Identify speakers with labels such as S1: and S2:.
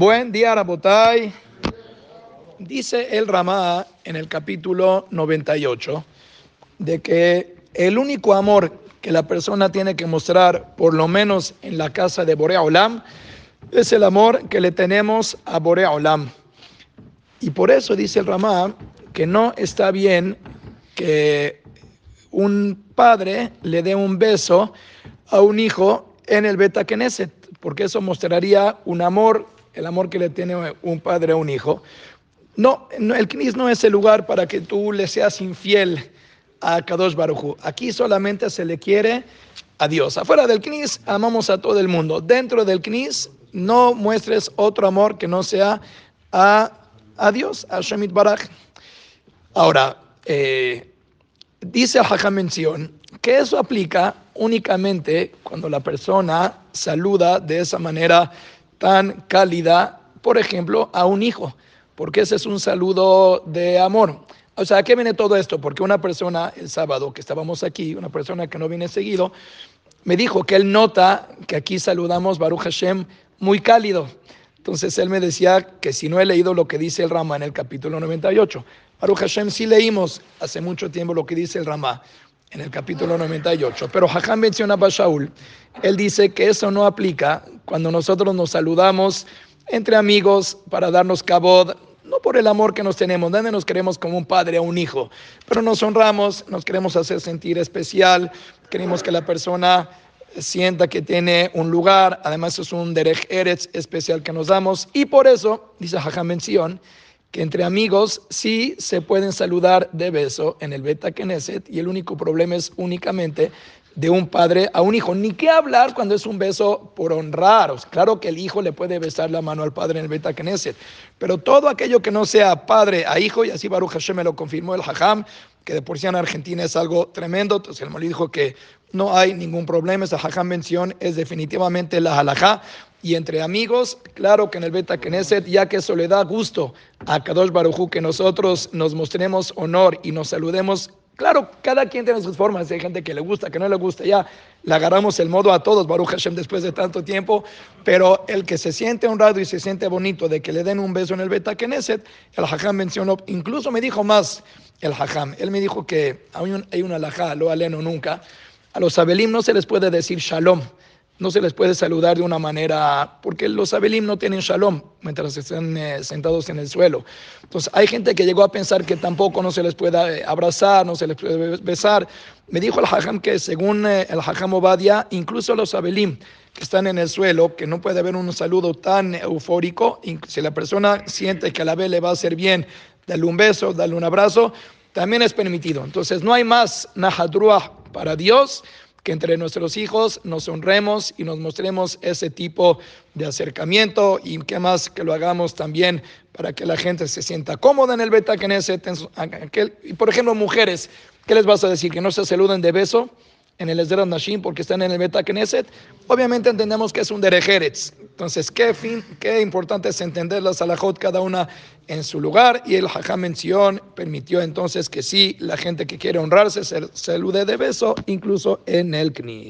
S1: Buen día, Rabotay. Dice el Ramá en el capítulo 98 de que el único amor que la persona tiene que mostrar, por lo menos en la casa de Borea Olam, es el amor que le tenemos a Borea Olam. Y por eso dice el Ramá que no está bien que un padre le dé un beso a un hijo en el Beta Knesset, porque eso mostraría un amor, el amor que le tiene un padre a un hijo. No, el Knis no es el lugar para que tú le seas infiel a Kadosh Baruchu. Aquí solamente se le quiere a Dios. Afuera del Knis amamos a todo el mundo. Dentro del Knis no muestres otro amor que no sea a, a Dios, a Shemit Baraj. Ahora, eh, dice a mención que eso aplica únicamente cuando la persona saluda de esa manera tan cálida, por ejemplo, a un hijo, porque ese es un saludo de amor. O sea, ¿a qué viene todo esto? Porque una persona, el sábado que estábamos aquí, una persona que no viene seguido, me dijo que él nota que aquí saludamos Baruch Hashem muy cálido. Entonces él me decía que si no he leído lo que dice el Rama en el capítulo 98, Baruch Hashem sí leímos hace mucho tiempo lo que dice el Rama en el capítulo 98, pero Hajam menciona a Shaul, él dice que eso no aplica cuando nosotros nos saludamos entre amigos para darnos cabod, no por el amor que nos tenemos, donde nos queremos como un padre a un hijo, pero nos honramos, nos queremos hacer sentir especial, queremos que la persona sienta que tiene un lugar, además es un derech eretz especial que nos damos, y por eso, dice Hajam mención, que entre amigos sí se pueden saludar de beso en el Beta Knesset y el único problema es únicamente de un padre a un hijo. Ni qué hablar cuando es un beso por honrar. Claro que el hijo le puede besar la mano al padre en el Beta Knesset, pero todo aquello que no sea padre a hijo, y así Baruch Hashem me lo confirmó el Hajam, que de por sí en Argentina es algo tremendo, entonces el Molí dijo que no hay ningún problema, esa Hajam mención es definitivamente la halajá, y entre amigos, claro que en el Beta Knesset, ya que eso le da gusto a Kadosh Barujú que nosotros nos mostremos honor y nos saludemos. Claro, cada quien tiene sus formas, hay gente que le gusta, que no le gusta, ya le agarramos el modo a todos, Baruch Hashem, después de tanto tiempo, pero el que se siente honrado y se siente bonito de que le den un beso en el Beta Knesset, el Hajam mencionó, incluso me dijo más el Hajam, él me dijo que hay, un, hay una alajá, lo aleno nunca, a los abelim no se les puede decir shalom, no se les puede saludar de una manera, porque los abelim no tienen shalom mientras están eh, sentados en el suelo. Entonces, hay gente que llegó a pensar que tampoco no se les puede eh, abrazar, no se les puede besar. Me dijo el hajam que según eh, el hajam Obadia, incluso los abelim que están en el suelo, que no puede haber un saludo tan eufórico, si la persona siente que a la vez le va a hacer bien, darle un beso, darle un abrazo, también es permitido. Entonces, no hay más nahadruah para Dios que entre nuestros hijos nos honremos y nos mostremos ese tipo de acercamiento y que más que lo hagamos también para que la gente se sienta cómoda en el Beta Knesset. Y por ejemplo, mujeres, ¿qué les vas a decir? ¿Que no se saluden de beso? en el Esdera Nashim porque están en el Beta obviamente entendemos que es un derejeretz. Entonces, qué fin, qué importante es entender la salahot cada una en su lugar y el Hajam mención permitió entonces que sí, la gente que quiere honrarse se salude de beso, incluso en el Knis.